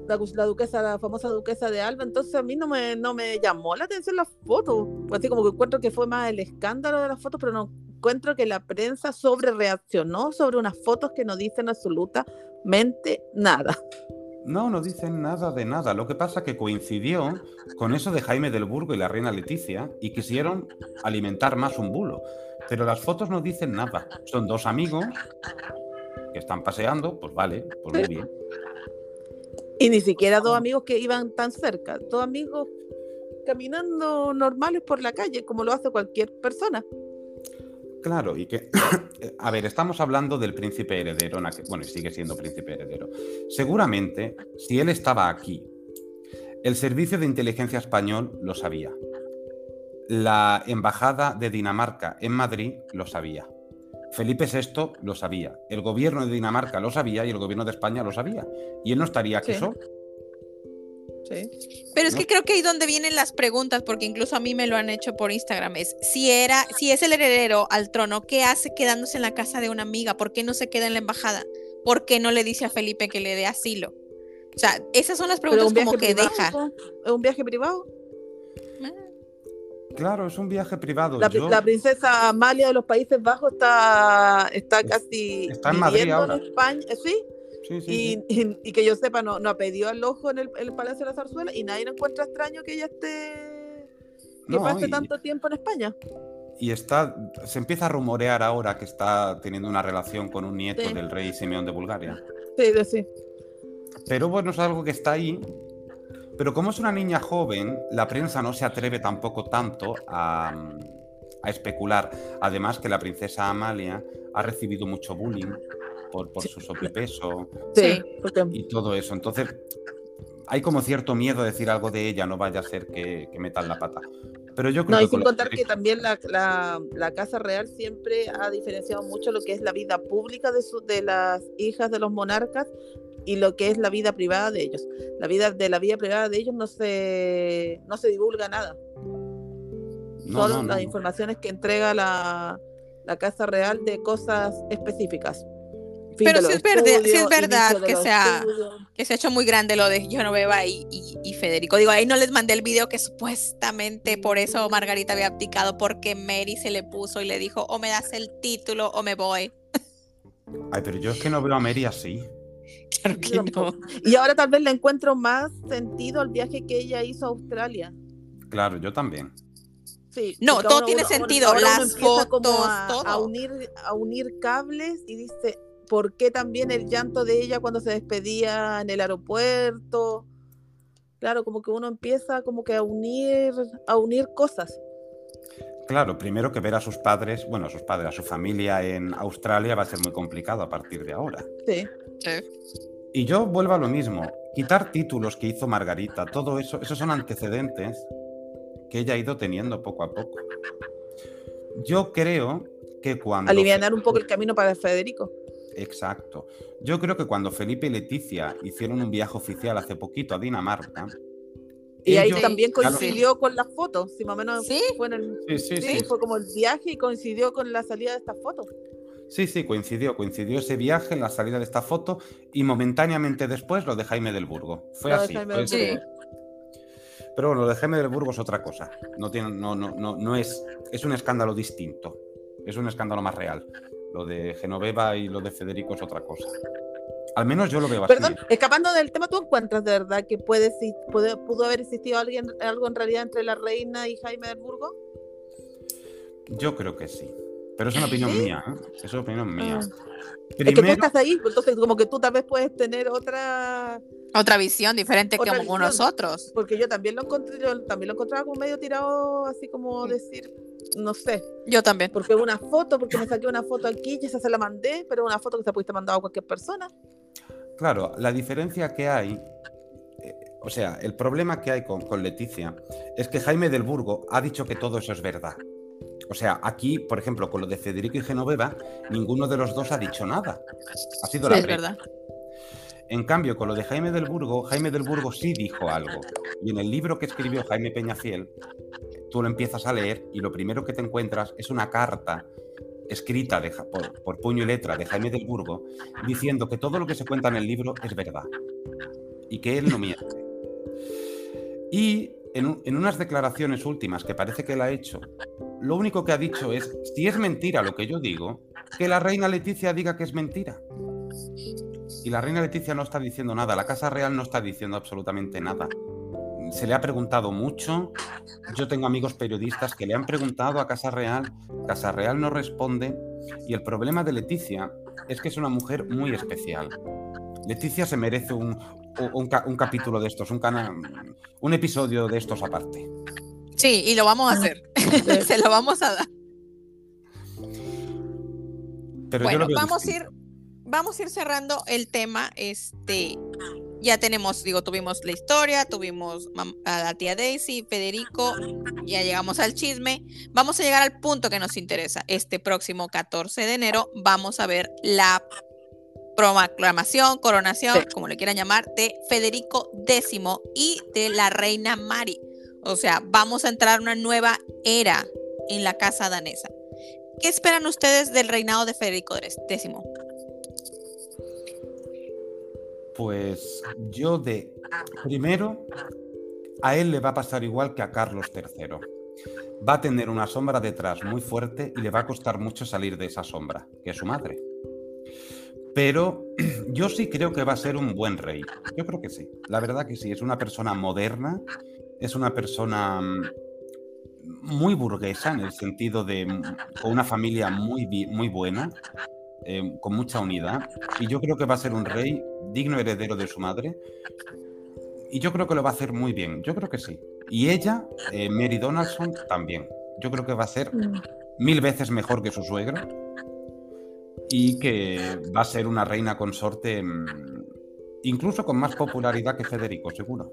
La, duquesa, la famosa duquesa de Alba. Entonces a mí no me, no me llamó la atención las fotos. Así como que encuentro que fue más el escándalo de las fotos, pero no encuentro que la prensa sobre reaccionó sobre unas fotos que no dicen absolutamente nada. No, no dicen nada de nada. Lo que pasa es que coincidió con eso de Jaime del Burgo y la reina Leticia y quisieron alimentar más un bulo. Pero las fotos no dicen nada. Son dos amigos que están paseando, pues vale, pues muy bien. Y ni siquiera dos amigos que iban tan cerca, dos amigos caminando normales por la calle, como lo hace cualquier persona. Claro, y que, a ver, estamos hablando del príncipe heredero, bueno, sigue siendo príncipe heredero. Seguramente, si él estaba aquí, el servicio de inteligencia español lo sabía. La embajada de Dinamarca en Madrid lo sabía. Felipe VI lo sabía. El gobierno de Dinamarca lo sabía y el gobierno de España lo sabía. Y él no estaría aquí solo. Pero es que creo que ahí donde vienen las preguntas, porque incluso a mí me lo han hecho por Instagram, es si era, si es el heredero al trono, ¿qué hace quedándose en la casa de una amiga? ¿Por qué no se queda en la embajada? ¿Por qué no le dice a Felipe que le dé asilo? O sea, esas son las preguntas como que deja. ¿Es un viaje privado? Ah. Claro, es un viaje privado. La, princesa Amalia de los Países Bajos está, está casi está en Madrid ahora. en España. ¿Sí? Y, que yo sepa, no, no ha pedido al ojo en el, Palacio de la Zarzuela y nadie encuentra extraño que ella esté. que pase tanto tiempo en España. Y está, se empieza a rumorear ahora que está teniendo una relación con un nieto del rey Simeón de Bulgaria. Sí, sí. Pero bueno, es algo que está ahí. Pero como es una niña joven, la prensa no se atreve tampoco tanto a, a especular. Además que la princesa Amalia ha recibido mucho bullying por, su sobrepeso y todo eso. Entonces, hay como cierto miedo a decir algo de ella, no vaya a ser que, que metan la pata. Pero yo creo no, y sin contar que también la, la, Casa Real siempre ha diferenciado mucho lo que es la vida pública de, de las hijas de los monarcas y lo que es la vida privada de ellos. La vida de la vida privada de ellos no se, no se divulga nada. Solo las informaciones que entrega la, la Casa Real de cosas específicas. Pero sí es, verdad, es verdad que se, ha, que se ha hecho muy grande lo de Genoveva y, y, Federico. Digo, ahí no les mandé el video que supuestamente por eso Margarita había abdicado, porque Mary se le puso y le dijo, o me das el título o me voy. Ay, pero yo es que no veo a Mary así. Claro que no. Y ahora tal vez le encuentro más sentido al viaje que ella hizo a Australia. Claro, yo también. Sí, no, todo tiene sentido. Las fotos, a, unir, a unir cables y dice, por qué también el llanto de ella cuando se despedía en el aeropuerto. Claro, como que uno empieza como que a unir, a unir cosas. Claro, primero que ver a sus padres, bueno, a sus padres, a su familia en Australia va a ser muy complicado a partir de ahora. Sí. Y yo vuelvo a lo mismo. Quitar títulos que hizo Margarita, todo eso, esos son antecedentes que ella ha ido teniendo poco a poco. Yo creo que cuando... Aliviar un poco el camino para Federico. Exacto. Yo creo que cuando Felipe y Leticia hicieron un viaje oficial hace poquito a Dinamarca. Y ahí también coincidió con las fotos, si más o menos ¿Sí? fue, sí, fue como el viaje y coincidió con la salida de estas fotos. Sí, sí, coincidió, coincidió ese viaje, la salida de esta foto y momentáneamente después lo de Jaime del Burgo. Fue así. Pero bueno, lo de Jaime del Burgo es otra cosa. No, tiene, no, no, no, no es, es un escándalo distinto. Es un escándalo más real. Lo de Genoveva y lo de Federico es otra cosa. Al menos yo lo veo así. Perdón, escapando del tema, ¿tú encuentras de verdad que puede, pudo, pudo haber existido alguien, algo en realidad entre la reina y Jaime del Burgo? Yo creo que sí. Pero es una opinión mía, ¿eh? Es una opinión mía. Ah. Es que tú estás ahí, entonces como que tú tal vez puedes tener otra... Otra visión diferente que como nosotros. Porque yo también lo encontré, yo también lo encontraba como medio tirado, así como decir, no sé. Yo también. Porque una foto, porque me saqué una foto aquí y esa se la mandé, pero una foto que se pudiste mandar a cualquier persona. Claro, la diferencia que hay, eh, o sea, el problema que hay con, con Leticia es que Jaime del Burgo ha dicho que todo eso es verdad. O sea, aquí, por ejemplo, con lo de Federico y Genoveva, ninguno de los dos ha dicho nada. Ha sido la verdad. En cambio, con lo de Jaime del Burgo, Jaime del Burgo sí dijo algo. Y en el libro que escribió Jaime Peñafiel, tú lo empiezas a leer y lo primero que te encuentras es una carta escrita por, puño y letra de Jaime del Burgo diciendo que todo lo que se cuenta en el libro es verdad y que él no miente. Y en, en, unas declaraciones últimas que parece que él ha hecho, lo único que ha dicho es, si es mentira lo que yo digo, que la reina Leticia diga que es mentira. Y la reina Leticia no está diciendo nada, la Casa Real no está diciendo absolutamente nada se le ha preguntado mucho. Yo tengo amigos periodistas que le han preguntado a Casa Real, Casa Real no responde. Y el problema de Leticia es que es una mujer muy especial. Leticia se merece un, un, capítulo de estos, un, un episodio de estos aparte. Sí, y lo vamos a hacer. se lo vamos a dar. Pero yo Bueno, vamos a ir, vamos a ir cerrando el tema. Este, ya tenemos, digo, tuvimos la historia, tuvimos a la tía Daisy, Federico, ya llegamos al chisme. Vamos a llegar al punto que nos interesa. Este próximo 14 de enero vamos a ver la proclamación, coronación, Sí. como le quieran llamar, de Federico X y de la reina Mari. O sea, vamos a entrar una nueva era en la casa danesa. ¿Qué esperan ustedes del reinado de Federico X? Pues yo de primero a él le va a pasar igual que a Carlos III. Va a tener una sombra detrás muy fuerte y le va a costar mucho salir de esa sombra, que es su madre. Pero yo sí creo que va a ser un buen rey. Yo creo que sí. La verdad que sí. Es una persona moderna, es una persona mm, muy burguesa en el sentido de mm, con una familia muy, muy buena, eh, con mucha unidad. Y yo creo que va a ser un rey digno heredero de su madre. Y yo creo que lo va a hacer muy bien. Yo creo que sí. Y ella, eh, Mary Donaldson, también. Yo creo que va a ser mil veces mejor que su suegro. Y que va a ser una reina consorte mm, incluso con más popularidad que Federico, seguro.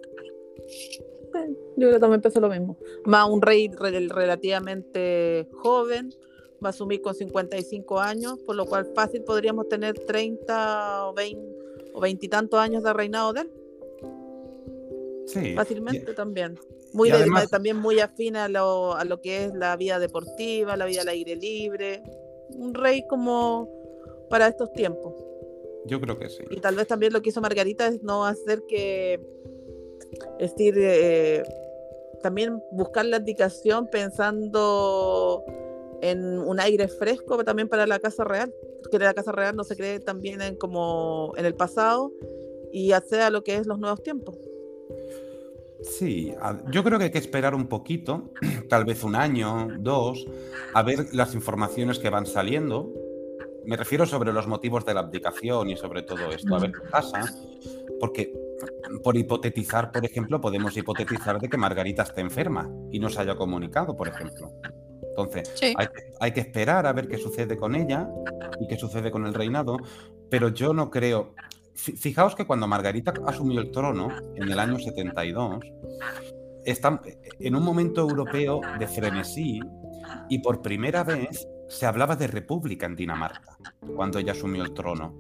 Yo creo que también pensé lo mismo. Más un rey rel- relativamente joven, va a asumir con 55 años, por lo cual fácil podríamos tener 30 o 20 o 20 y tantos años de reinado de él, Sí. fácilmente Y- también. Muy de- además- también muy afín a lo, a lo que es la vida deportiva, la vida al aire libre. Un rey como para estos tiempos. Yo creo que sí. Y tal vez también lo que hizo Margarita es no hacer que, es decir, eh, también buscar la indicación pensando en un aire fresco también para la Casa Real, porque la Casa Real no se cree también en como en el pasado y accede a lo que es los nuevos tiempos. Sí, yo creo que hay que esperar un poquito, tal vez un año, dos, a ver las informaciones que van saliendo. Me refiero sobre los motivos de la abdicación y sobre todo esto, a ver qué pasa. Porque por hipotetizar, por ejemplo, podemos hipotetizar de que Margarita esté enferma y no se haya comunicado, por ejemplo. Entonces, Sí. hay, hay que esperar a ver qué sucede con ella y qué sucede con el reinado, pero yo no creo... Fi- Fijaos que cuando Margarita asumió el trono en el año 72, está en un momento europeo de frenesí y por primera vez se hablaba de república en Dinamarca cuando ella asumió el trono.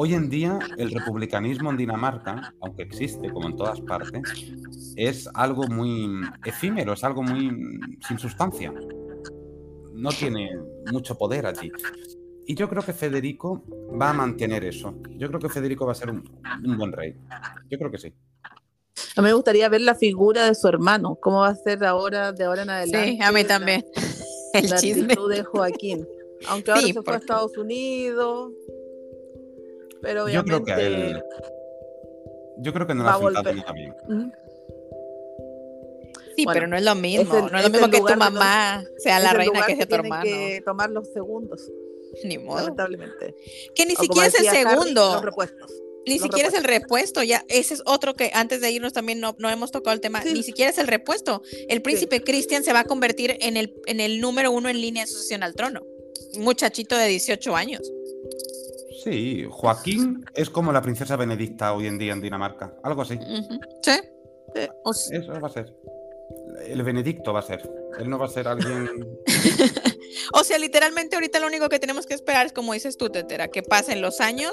Hoy en día el republicanismo en Dinamarca, aunque existe como en todas partes, es algo muy efímero, es algo muy sin sustancia. No tiene mucho poder allí. Y yo creo que Federico va a mantener eso. Yo creo que Federico va a ser un, un buen rey. Yo creo que sí. A mí me gustaría ver la figura de su hermano, cómo va a ser ahora, de ahora en adelante. Sí, a mí la- también. El la chisme. actitud de Joaquín. Aunque ahora Sí, se fue a porque- Estados Unidos. Pero Yo creo obviamente. que a él. Yo creo que no le va ha sentado nada bien. Sí, Bueno, pero no es lo mismo. es el- no es es lo mismo que tu mamá sea la reina que sea tu hermano. que tomar los segundos, Ni modo. lamentablemente. Que ni O siquiera es el decía Harry, segundo. los repuestos. Ni los siquiera es el repuesto, ya, ese es otro que antes de irnos también no, no hemos tocado el tema, Sí. ni siquiera es el repuesto. El príncipe Cristian se va a convertir en el, en el número uno en línea de sucesión al trono. Un muchachito de 18 años. Sí, Joaquín es como la princesa Benedicta hoy en día en Dinamarca. Algo así. Sí. Sí. O s- Eso va a ser. El Benedicto va a ser. Él no va a ser alguien. O sea, literalmente ahorita lo único que tenemos que esperar es, como dices tú, Tetera, que pasen los años,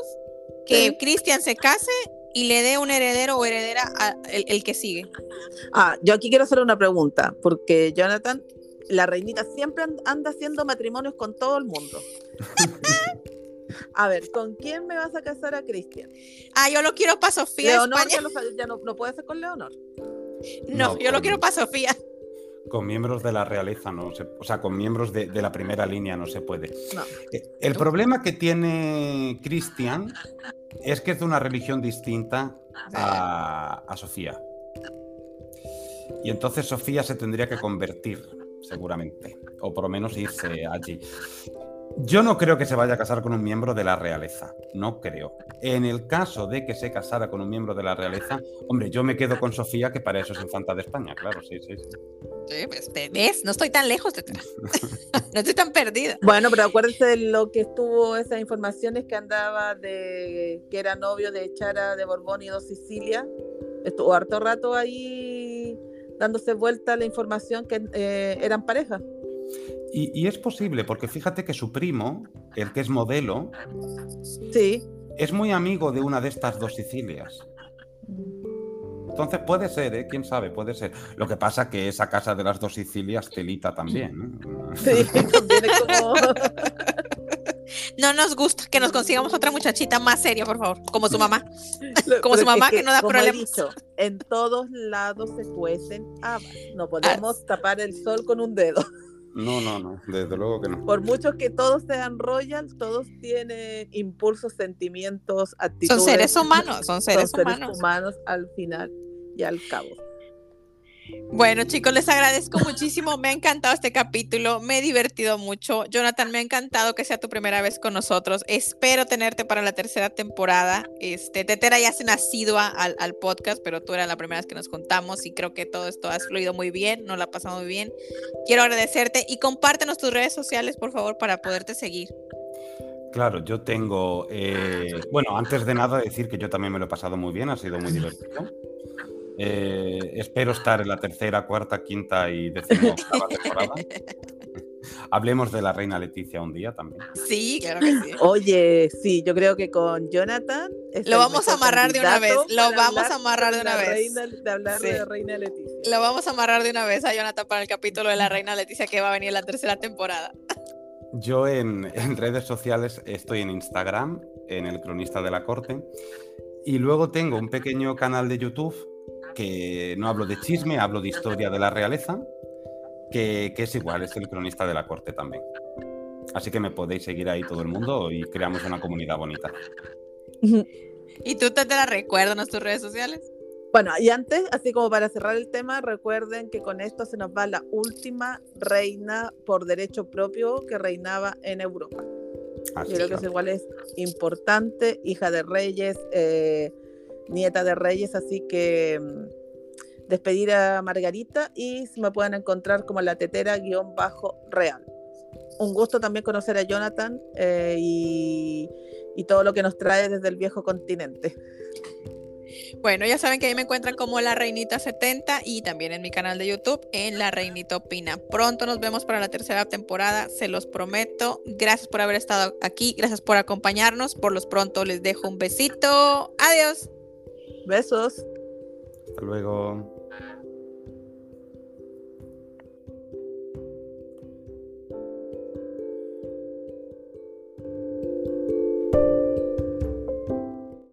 que Sí. Cristian se case y le dé un heredero o heredera a el, el que sigue. Ah, yo aquí quiero hacer una pregunta, porque Jonathan, la reinita siempre an- anda haciendo matrimonios con todo el mundo. A ver, ¿con quién me vas a casar a Cristian? Ah, yo lo quiero para Sofía de Leonor España. ya, lo sa- ya no, no puede ser con Leonor. No, No, yo lo quiero para Sofía. Con miembros de la realeza, no se, o sea, con miembros de, de la primera línea no se puede. No. Eh, El problema que tiene Cristian es que es de una religión distinta a, a Sofía. Y entonces Sofía se tendría que convertir, seguramente, o por lo menos irse allí. Yo no creo que se vaya a casar con un miembro de la realeza, no creo. En el caso de que se casara con un miembro de la realeza, hombre, yo me quedo con Sofía, que para eso es infanta de España, claro, sí, sí, sí. Sí, pues, ¿ves? No estoy tan lejos, tetera. no estoy tan perdida. Bueno, pero acuérdense de lo que estuvo esas informaciones que andaba de que era novio de Chara de Borbón y dos Sicilia. Estuvo harto rato ahí dándose vuelta la información que eh, eran pareja. Y, es posible, porque fíjate que su primo, el que es modelo, sí. es muy amigo de una de estas dos Sicilias. Entonces puede ser, ¿eh? ¿Quién sabe? Puede ser. Lo que pasa que esa casa de las dos Sicilias telita también. Sí, como... No nos gusta que nos consigamos otra muchachita más seria, por favor, como su mamá. Como su mamá que, no da problemas. en todos lados se cuecen habas. No podemos tapar el sol con un dedo. No, no, no, desde luego que no. Por mucho que todos sean royal, todos tienen impulsos, sentimientos, actitudes. Son seres humanos, son seres, son seres humanos al final y al cabo. Bueno, chicos, les agradezco muchísimo. Me ha encantado este capítulo, me he divertido mucho. Jonathan, me ha encantado que sea tu primera vez con nosotros. Espero tenerte para la tercera temporada. Este, Tetera ya se nacido al, al podcast, pero tú eras la primera vez que nos contamos y creo que todo esto ha fluido muy bien, nos la ha pasado muy bien. Quiero agradecerte y compártenos tus redes sociales, por favor, para poderte seguir. Claro, yo tengo, eh, bueno, antes de nada decir que yo también me lo he pasado muy bien, ha sido muy divertido. Eh, espero estar en la tercera, cuarta, quinta y décima temporada. Hablemos de la reina Leticia un día también. Sí, claro que sí. Oye, sí, yo creo que con Jonathan. Lo vamos a amarrar de una vez. Lo vamos a amarrar de una vez. de hablar de la reina Leticia. Lo vamos a amarrar de una vez a Jonathan para el capítulo de la reina Leticia que va a venir en la tercera temporada. Yo en, en redes sociales estoy en Instagram, en el cronista de la corte. Y luego tengo un pequeño canal de YouTube que no hablo de chisme, hablo de historia de la realeza, que, es igual, es el cronista de la corte también. Así que me podéis seguir ahí todo el mundo y creamos una comunidad bonita. ¿Y tú te, te la recuerdas en tus redes sociales? Bueno, y antes, así como para cerrar el tema, recuerden que con esto se nos va la última reina por derecho propio que reinaba en Europa. Yo creo que es igual es importante, hija de reyes, eh, nieta de Reyes, así que mm, despedir a Margarita y se me pueden encontrar como la tetera guion bajo real. Un gusto también conocer a Jonathan eh, y, y todo lo que nos trae desde el viejo continente. Bueno, ya saben que ahí me encuentran como La Reinita 70 y también en mi canal de YouTube en La Reinita Opina. Pronto nos vemos para la tercera temporada, se los prometo. Gracias por haber estado aquí, gracias por acompañarnos. Por los pronto les dejo un besito. Adiós. Besos. Hasta luego.